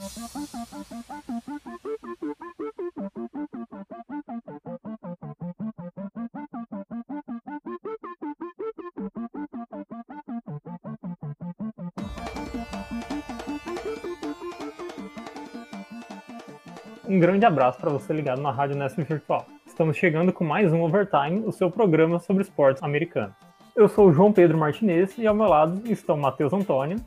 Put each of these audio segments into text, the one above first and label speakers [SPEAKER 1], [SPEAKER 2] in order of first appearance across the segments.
[SPEAKER 1] Um grande abraço para você ligado na Rádio Nesp Virtual. Estamos chegando com mais um Overtime, o seu programa sobre esportes americanos. Eu sou o João Pedro Martinez e ao meu lado estão Matheus Antônio.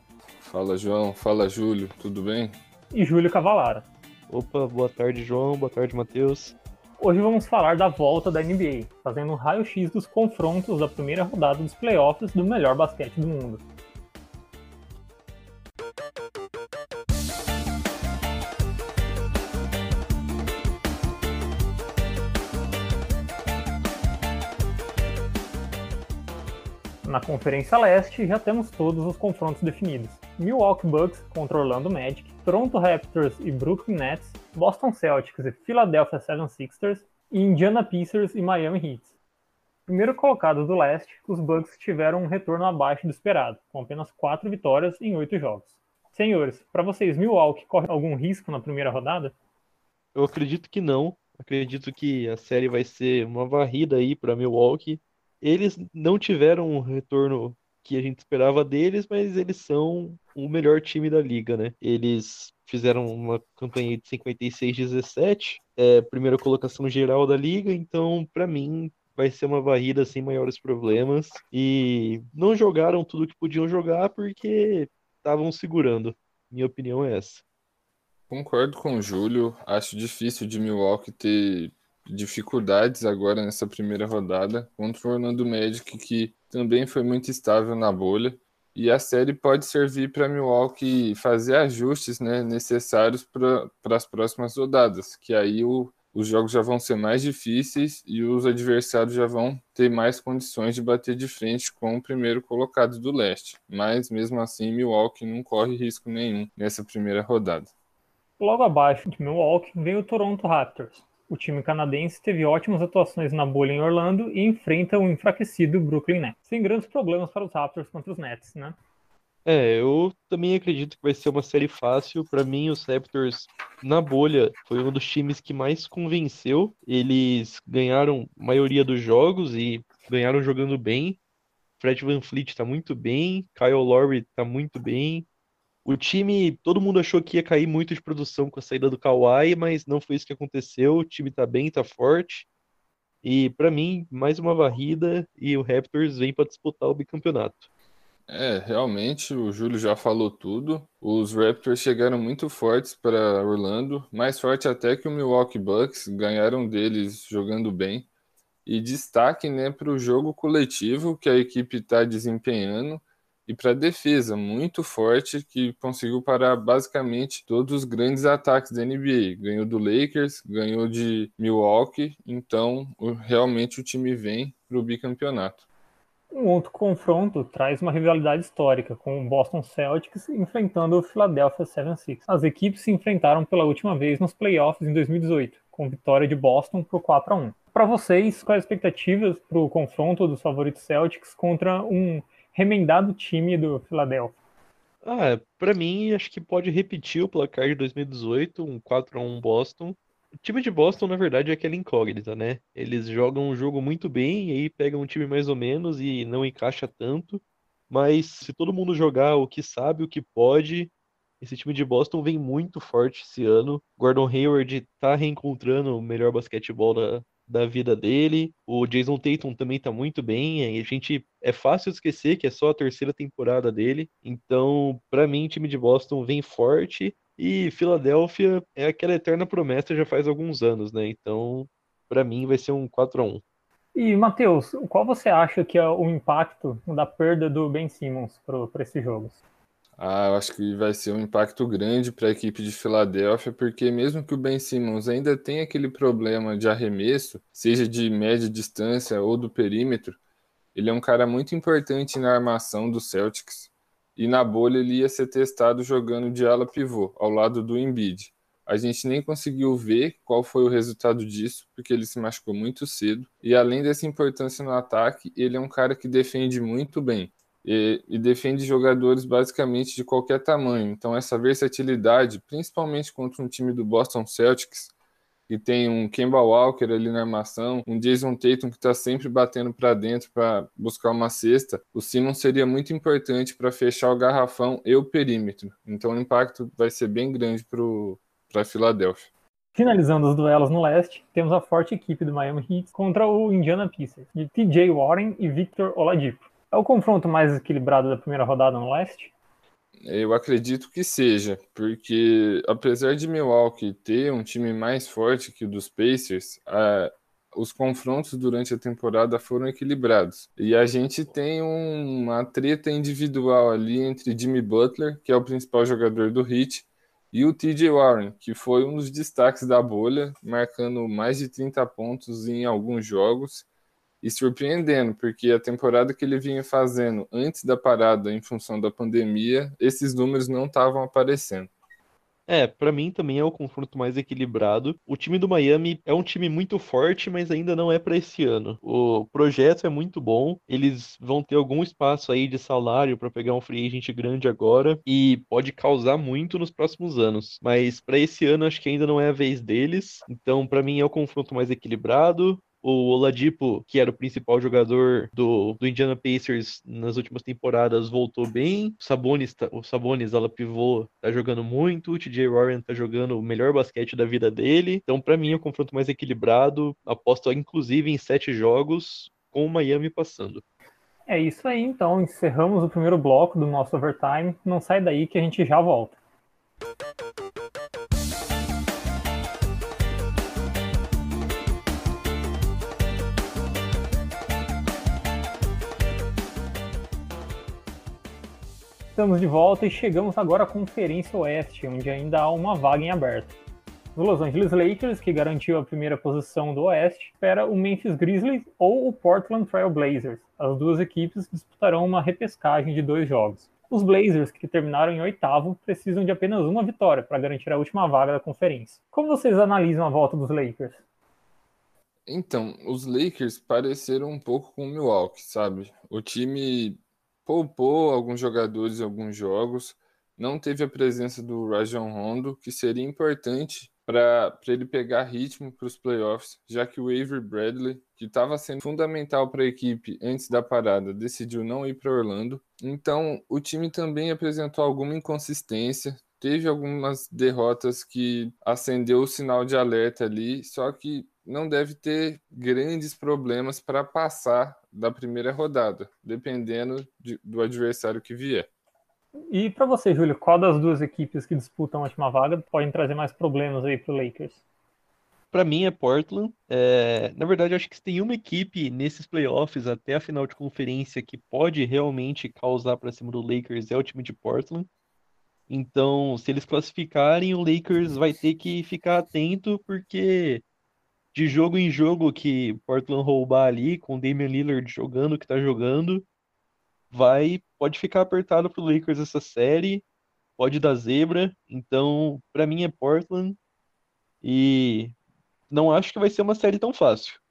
[SPEAKER 2] Fala João, fala Júlio, tudo bem?
[SPEAKER 1] E Júlio Cavalara.
[SPEAKER 3] Opa, boa tarde João, boa tarde Matheus.
[SPEAKER 1] Hoje vamos falar da volta da NBA, fazendo um raio-x dos confrontos da primeira rodada dos playoffs do melhor basquete do mundo. Na Conferência Leste, já temos todos os confrontos definidos. Milwaukee Bucks contra Orlando Magic, Toronto Raptors e Brooklyn Nets, Boston Celtics e Philadelphia 76ers, e Indiana Pacers e Miami Heat. Primeiro colocado do leste, os Bucks tiveram um retorno abaixo do esperado, com apenas 4 vitórias em 8 jogos. Senhores, para vocês, Milwaukee corre algum risco na primeira rodada?
[SPEAKER 3] Eu acredito que não. Acredito que a série vai ser uma varrida aí para Milwaukee eles não tiveram um retorno que a gente esperava deles, mas eles são o melhor time da liga, né? Eles fizeram uma campanha de 56-17, é, primeira colocação geral da liga, então, para mim, vai ser uma varrida sem maiores problemas. E não jogaram tudo que podiam jogar porque estavam segurando. Minha opinião é essa.
[SPEAKER 2] Concordo com o Júlio. Acho difícil de Milwaukee ter dificuldades agora nessa primeira rodada contra o Orlando Magic, que também foi muito estável na bolha. E a série pode servir para Milwaukee fazer ajustes né, necessários para as próximas rodadas, que aí o, os jogos já vão ser mais difíceis e os adversários já vão ter mais condições de bater de frente com o primeiro colocado do leste. Mas mesmo assim, Milwaukee não corre risco nenhum nessa primeira rodada.
[SPEAKER 1] Logo abaixo de Milwaukee vem o Toronto Raptors, o time canadense teve ótimas atuações na bolha em Orlando e enfrenta o enfraquecido Brooklyn Nets, sem grandes problemas para os Raptors contra os Nets, né?
[SPEAKER 3] É, eu também acredito que vai ser uma série fácil. Para mim, os Raptors na bolha foi um dos times que mais convenceu. Eles ganharam a maioria dos jogos e ganharam jogando bem. Fred Van Fleet está muito bem, Kyle Lowry está muito bem, o time, todo mundo achou que ia cair muito de produção com a saída do Kawhi, mas não foi isso que aconteceu. O time tá bem, tá forte. E para mim, mais uma varrida e o Raptors vem para disputar o bicampeonato.
[SPEAKER 2] É, realmente, o Júlio já falou tudo. Os Raptors chegaram muito fortes para Orlando, mais forte até que o Milwaukee Bucks, ganharam deles jogando bem. E destaque né, para o jogo coletivo que a equipe está desempenhando e para defesa muito forte que conseguiu parar basicamente todos os grandes ataques da NBA. Ganhou do Lakers, ganhou de Milwaukee, então realmente o time vem para o bicampeonato.
[SPEAKER 1] Um outro confronto traz uma rivalidade histórica, com o Boston Celtics enfrentando o Philadelphia 76ers. As equipes se enfrentaram pela última vez nos playoffs em 2018, com vitória de Boston por 4 a 1. Para vocês, quais as expectativas para o confronto dos favoritos Celtics contra um remendado time do Philadelphia?
[SPEAKER 3] Ah, para mim, acho que pode repetir o placar de 2018, um 4 a 1 Boston. O time de Boston, na verdade, é aquela incógnita, né? Eles jogam um jogo muito bem, e aí pegam um time mais ou menos e não encaixa tanto. Mas se todo mundo jogar o que sabe, o que pode, esse time de Boston vem muito forte esse ano. Gordon Hayward tá reencontrando o melhor basquetebol da, da vida dele. O Jason Tatum também tá muito bem. A gente é fácil esquecer que é só a terceira temporada dele. Então, para mim, o time de Boston vem forte e Filadélfia é aquela eterna promessa já faz alguns anos, né? Então, para mim vai ser um 4 a 1.
[SPEAKER 1] E Matheus, qual você acha que é o impacto da perda do Ben Simmons para esses jogos?
[SPEAKER 2] Ah, eu acho que vai ser um impacto grande para a equipe de Filadélfia, porque mesmo que o Ben Simmons ainda tenha aquele problema de arremesso, seja de média distância ou do perímetro, ele é um cara muito importante na armação do Celtics. E na bolha ele ia ser testado jogando de ala pivô, ao lado do Embiid. A gente nem conseguiu ver qual foi o resultado disso, porque ele se machucou muito cedo. E além dessa importância no ataque, ele é um cara que defende muito bem. E, e, defende jogadores basicamente de qualquer tamanho. Então, essa versatilidade, principalmente contra um time do Boston Celtics, que tem um Kemba Walker ali na armação, um Jason Tatum que está sempre batendo para dentro para buscar uma cesta, o Simmons seria muito importante para fechar o garrafão e o perímetro. Então, o impacto vai ser bem grande para a Filadélfia.
[SPEAKER 1] Finalizando os duelos no leste, temos a forte equipe do Miami Heat contra o Indiana Pacers, de TJ Warren e Victor Oladipo. É o confronto mais equilibrado da primeira rodada no leste?
[SPEAKER 2] Eu acredito que seja, porque apesar de Milwaukee ter um time mais forte que o dos Pacers, a, os confrontos durante a temporada foram equilibrados. E a gente tem um, uma treta individual ali entre Jimmy Butler, que é o principal jogador do Heat, e o TJ Warren, que foi um dos destaques da bolha, marcando mais de 30 pontos em alguns jogos e surpreendendo, porque a temporada que ele vinha fazendo antes da parada em função da pandemia, esses números não estavam aparecendo.
[SPEAKER 3] É, para mim também é o confronto mais equilibrado. O time do Miami é um time muito forte, mas ainda não é para esse ano. O projeto é muito bom. Eles vão ter algum espaço aí de salário para pegar um free agent grande agora e pode causar muito nos próximos anos. Mas para esse ano acho que ainda não é a vez deles. Então, para mim é o confronto mais equilibrado. O Oladipo, que era o principal jogador do, do Indiana Pacers nas últimas temporadas, voltou bem. O Sabonis, tá, o Sabonis ela pivô, tá jogando muito. O TJ Warren tá jogando o melhor basquete da vida dele. Então, para mim, é o confronto mais equilibrado. Aposto, inclusive, em sete jogos, com o Miami passando.
[SPEAKER 1] É isso aí, então. Encerramos o primeiro bloco do nosso overtime. Não sai daí que a gente já volta. Estamos de volta e chegamos agora à Conferência Oeste, onde ainda há uma vaga em aberto. O Los Angeles Lakers, que garantiu a primeira posição do Oeste, espera o Memphis Grizzlies ou o Portland Trail Blazers. As duas equipes disputarão uma repescagem de dois jogos. Os Blazers, que terminaram em oitavo, precisam de apenas uma vitória para garantir a última vaga da conferência. Como vocês analisam a volta dos Lakers?
[SPEAKER 2] Então, os Lakers pareceram um pouco com o Milwaukee, sabe? O time poupou alguns jogadores em alguns jogos, não teve a presença do Rajon Rondo, que seria importante para ele pegar ritmo para os playoffs, já que o Avery Bradley, que estava sendo fundamental para a equipe antes da parada, decidiu não ir para Orlando. Então, o time também apresentou alguma inconsistência, teve algumas derrotas que acendeu o sinal de alerta ali, só que não deve ter grandes problemas para passar da primeira rodada, dependendo de, do adversário que vier.
[SPEAKER 1] E para você, Júlio, qual das duas equipes que disputam a última vaga podem trazer mais problemas aí para o Lakers?
[SPEAKER 3] Para mim é Portland. É... Na verdade, acho que se tem uma equipe nesses playoffs até a final de conferência que pode realmente causar para cima do Lakers é o time de Portland. Então, se eles classificarem, o Lakers vai ter que ficar atento porque de jogo em jogo que Portland roubar ali, com Damian Lillard jogando o que tá jogando, vai pode ficar apertado pro Lakers essa série, pode dar zebra. Então, para mim é Portland e não acho que vai ser uma série tão fácil.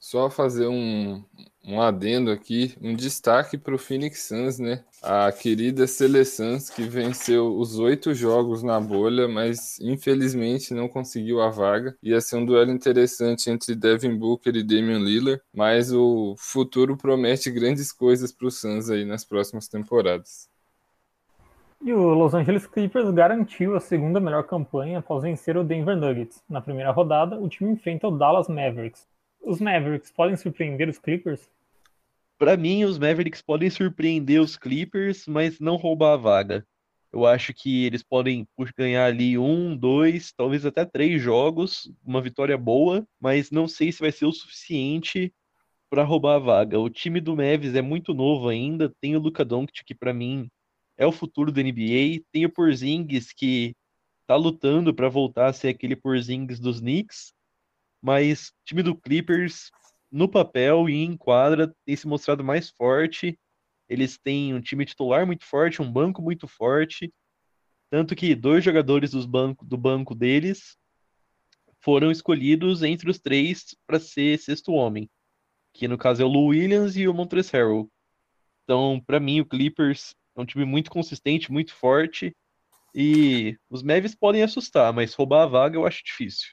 [SPEAKER 2] Só fazer um, um adendo aqui, um destaque para o Phoenix Suns, né? A querida Sele Suns, que venceu os oito jogos na bolha, mas infelizmente não conseguiu a vaga. Ia ser um duelo interessante entre Devin Booker e Damian Lillard, mas o futuro promete grandes coisas para o Suns aí nas próximas temporadas.
[SPEAKER 1] E o Los Angeles Clippers garantiu a segunda melhor campanha após vencer o Denver Nuggets. Na primeira rodada, o time enfrenta o Dallas Mavericks, os Mavericks podem surpreender os Clippers?
[SPEAKER 3] Para mim, os Mavericks podem surpreender os Clippers, mas não roubar a vaga. Eu acho que eles podem ganhar ali um, dois, talvez até três jogos, uma vitória boa, mas não sei se vai ser o suficiente para roubar a vaga. O time do Mavis é muito novo ainda, tem o Luka Doncic que para mim é o futuro da NBA, tem o Porzingis que tá lutando para voltar a ser aquele Porzingis dos Knicks, mas o time do Clippers, no papel e em quadra, tem se mostrado mais forte. Eles têm um time titular muito forte, um banco muito forte. Tanto que dois jogadores dos banco, do banco deles foram escolhidos entre os três para ser sexto homem, que no caso é o Lou Williams e o Montrezl Harrell. Então, para mim, o Clippers é um time muito consistente, muito forte. E os Mavis podem assustar, mas roubar a vaga eu acho difícil.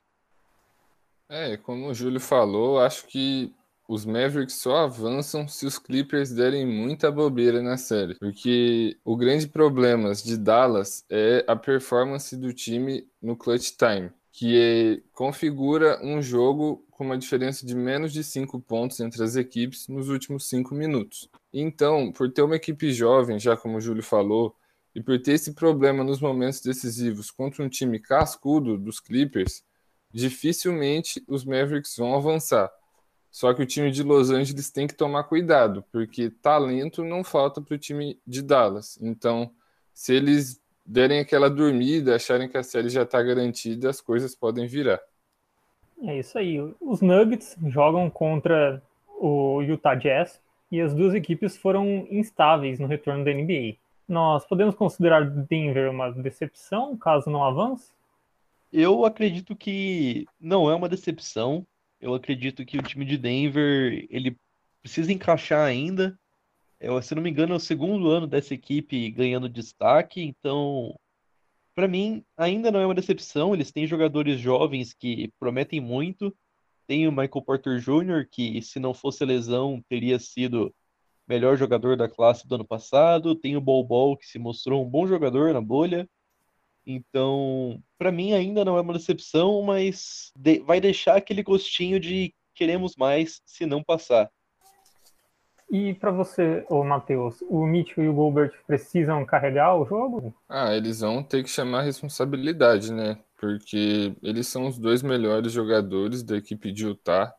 [SPEAKER 2] É, como o Júlio falou, acho que os Mavericks só avançam se os Clippers derem muita bobeira na série. Porque o grande problema de Dallas é a performance do time no clutch time, que é, configura um jogo com uma diferença de menos de 5 pontos entre as equipes nos últimos 5 minutos. Então, por ter uma equipe jovem, já como o Júlio falou, e por ter esse problema nos momentos decisivos contra um time cascudo dos Clippers, dificilmente os Mavericks vão avançar. Só que o time de Los Angeles tem que tomar cuidado, porque talento não falta para o time de Dallas. Então, se eles derem aquela dormida, acharem que a série já está garantida, as coisas podem virar.
[SPEAKER 1] É isso aí. Os Nuggets jogam contra o Utah Jazz e as duas equipes foram instáveis no retorno da NBA. Nós podemos considerar Denver uma decepção caso não avance?
[SPEAKER 3] Eu acredito que não é uma decepção. Eu acredito que o time de Denver ele precisa encaixar ainda. Eu, se não me engano, é o segundo ano dessa equipe ganhando destaque, então para mim ainda não é uma decepção. Eles têm jogadores jovens que prometem muito. Tem o Michael Porter Jr., que se não fosse lesão teria sido melhor jogador da classe do ano passado. Tem o Bol Bol, que se mostrou um bom jogador na bolha. Então, para mim ainda não é uma decepção, mas de, vai deixar aquele gostinho de queremos mais se não passar.
[SPEAKER 1] E para você, ô Matheus, o Mitchell e o Gilbert precisam carregar o jogo?
[SPEAKER 2] Ah, eles vão ter que chamar a responsabilidade, né? Porque eles são os dois melhores jogadores da equipe de Utah.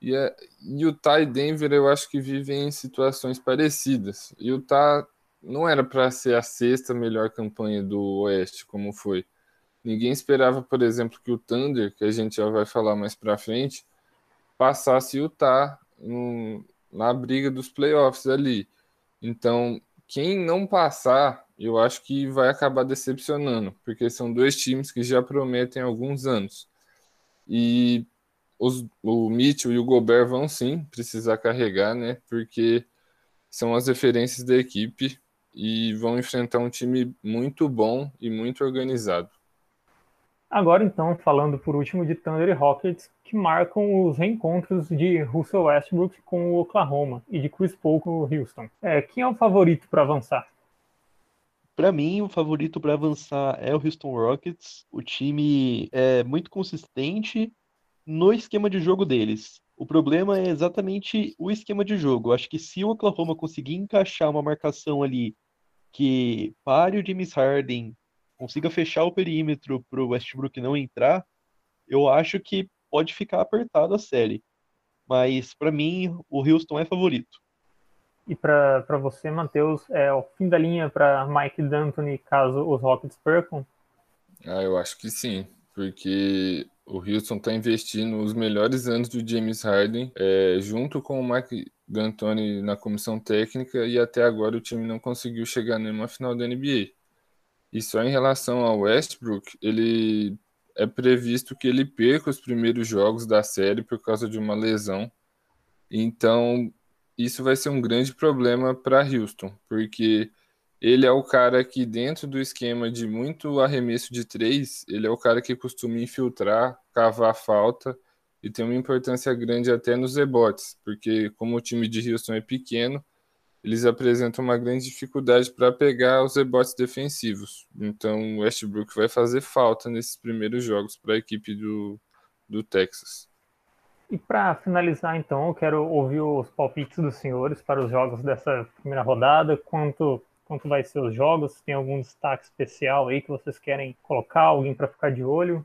[SPEAKER 2] E a Utah e Denver eu acho que vivem em situações parecidas. Utah não era para ser a sexta melhor campanha do Oeste, como foi. Ninguém esperava, por exemplo, que o Thunder, que a gente já vai falar mais para frente, passasse o no, na briga dos playoffs ali. Então, quem não passar, eu acho que vai acabar decepcionando, porque são dois times que já prometem alguns anos. E os, o Mitchell e o Gobert vão sim precisar carregar, né? Porque são as referências da equipe e vão enfrentar um time muito bom e muito organizado.
[SPEAKER 1] Agora, então, falando por último de Thunder e Rockets, que marcam os reencontros de Russell Westbrook com o Oklahoma e de Chris Paul com o Houston. É, quem é o favorito para avançar?
[SPEAKER 3] Para mim, o favorito para avançar é o Houston Rockets. O time é muito consistente no esquema de jogo deles. O problema é exatamente o esquema de jogo. acho que se o Oklahoma conseguir encaixar uma marcação ali que pare o James Harden, consiga fechar o perímetro para o Westbrook não entrar, eu acho que pode ficar apertado a série. Mas para mim, o Houston é favorito.
[SPEAKER 1] E para você, Matheus, é o fim da linha para Mike D'Antoni caso os Rockets percam?
[SPEAKER 2] Ah, eu acho que sim, porque o Houston está investindo os melhores anos do James Harden, é, junto com o Mike D'Antoni na comissão técnica, e até agora o time não conseguiu chegar nenhuma final da NBA. E só em relação ao Westbrook, ele é previsto que ele perca os primeiros jogos da série por causa de uma lesão. Então, isso vai ser um grande problema para Houston, porque ele é o cara que, dentro do esquema de muito arremesso de três, ele é o cara que costuma infiltrar, cavar falta e tem uma importância grande até nos rebotes, porque como o time de Houston é pequeno, eles apresentam uma grande dificuldade para pegar os rebotes defensivos. Então, o Westbrook vai fazer falta nesses primeiros jogos para a equipe do, do Texas.
[SPEAKER 1] E para finalizar, então, eu quero ouvir os palpites dos senhores para os jogos dessa primeira rodada. Quanto quanto vai ser os jogos? Tem algum destaque especial aí que vocês querem colocar? Alguém para ficar de olho?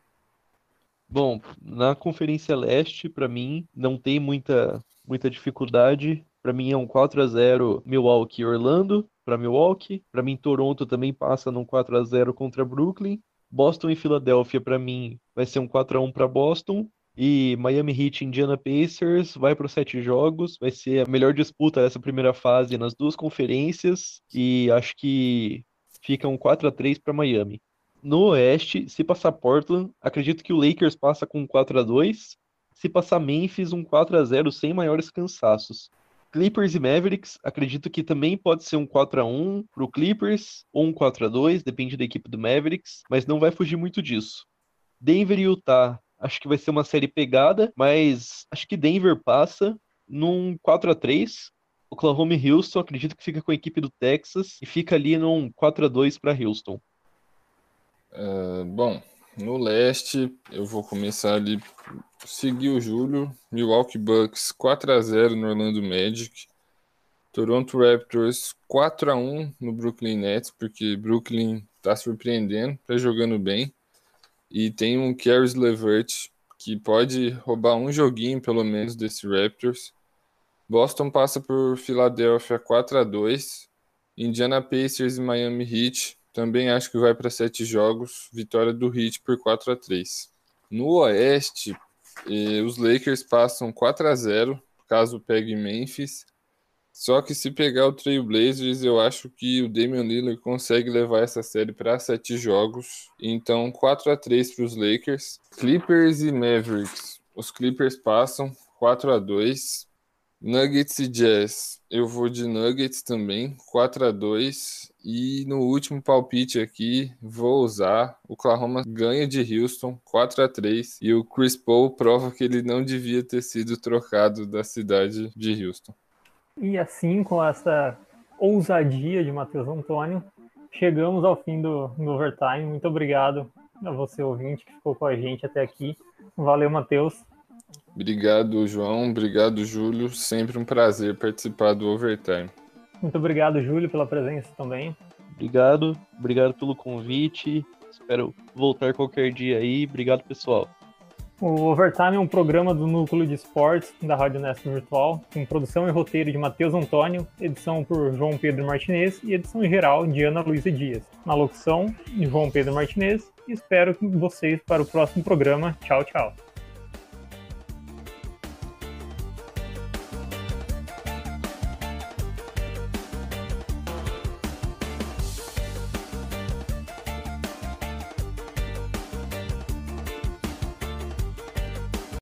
[SPEAKER 3] Bom, na Conferência Leste, para mim, não tem muita, muita dificuldade. Para mim é um 4 a 0 Milwaukee Orlando para Milwaukee. Para mim Toronto também passa num 4 a 0 contra Brooklyn. Boston e Filadélfia para mim vai ser um 4 a 1 para Boston. E Miami Heat Indiana Pacers vai para os sete jogos. Vai ser a melhor disputa dessa primeira fase nas duas conferências. E acho que fica um 4 a 3 para Miami. No Oeste, se passar Portland, acredito que o Lakers passa com 4 a 2 Se passar Memphis, um 4 a 0 sem maiores cansaços. Clippers e Mavericks, acredito que também pode ser um 4 a 1 pro Clippers ou um 4 a 2 depende da equipe do Mavericks, mas não vai fugir muito disso. Denver e Utah, acho que vai ser uma série pegada, mas acho que Denver passa num 4 a 3 Oklahoma e Houston, acredito que fica com a equipe do Texas e fica ali num 4 a 2 para Houston.
[SPEAKER 2] Uh, bom, no leste, eu vou começar ali, seguir o Júlio. Milwaukee Bucks 4 a 0 no Orlando Magic. Toronto Raptors 4 a 1 no Brooklyn Nets, porque Brooklyn está surpreendendo, está jogando bem. E tem um Caris LeVert que pode roubar um joguinho pelo menos desse Raptors. Boston passa por Philadelphia 4 a 2. Indiana Pacers e Miami Heat também acho que vai para sete jogos. Vitória do Heat por 4 a 3. No Oeste, eh, os Lakers passam 4 a 0 caso pegue Memphis. Só que se pegar o Trail Blazers, eu acho que o Damian Lillard consegue levar essa série para sete jogos. Então, 4 a 3 para os Lakers. Clippers e Mavericks. Os Clippers passam 4 a 2. Nuggets e Jazz, eu vou de Nuggets também, 4 a 2 E no último palpite aqui, vou usar. O Oklahoma ganha de Houston, 4 a 3 E o Chris Paul prova que ele não devia ter sido trocado da cidade de Houston.
[SPEAKER 1] E assim, com essa ousadia de Matheus Antônio, chegamos ao fim do, do overtime. Muito obrigado a você, ouvinte, que ficou com a gente até aqui. Valeu, Matheus.
[SPEAKER 2] Obrigado, João. Obrigado, Júlio. Sempre um prazer participar do Overtime.
[SPEAKER 1] Muito obrigado, Júlio, pela presença também.
[SPEAKER 3] Obrigado, obrigado pelo convite. Espero voltar qualquer dia aí. Obrigado, pessoal.
[SPEAKER 1] O Overtime é um programa do Núcleo de Esportes da Rádio Nesp Virtual, com produção e roteiro de Matheus Antônio, edição por João Pedro Martinez e edição geral de Ana Luísa Dias. Na locução, João Pedro Martinez. E espero vocês para o próximo programa. Tchau, tchau.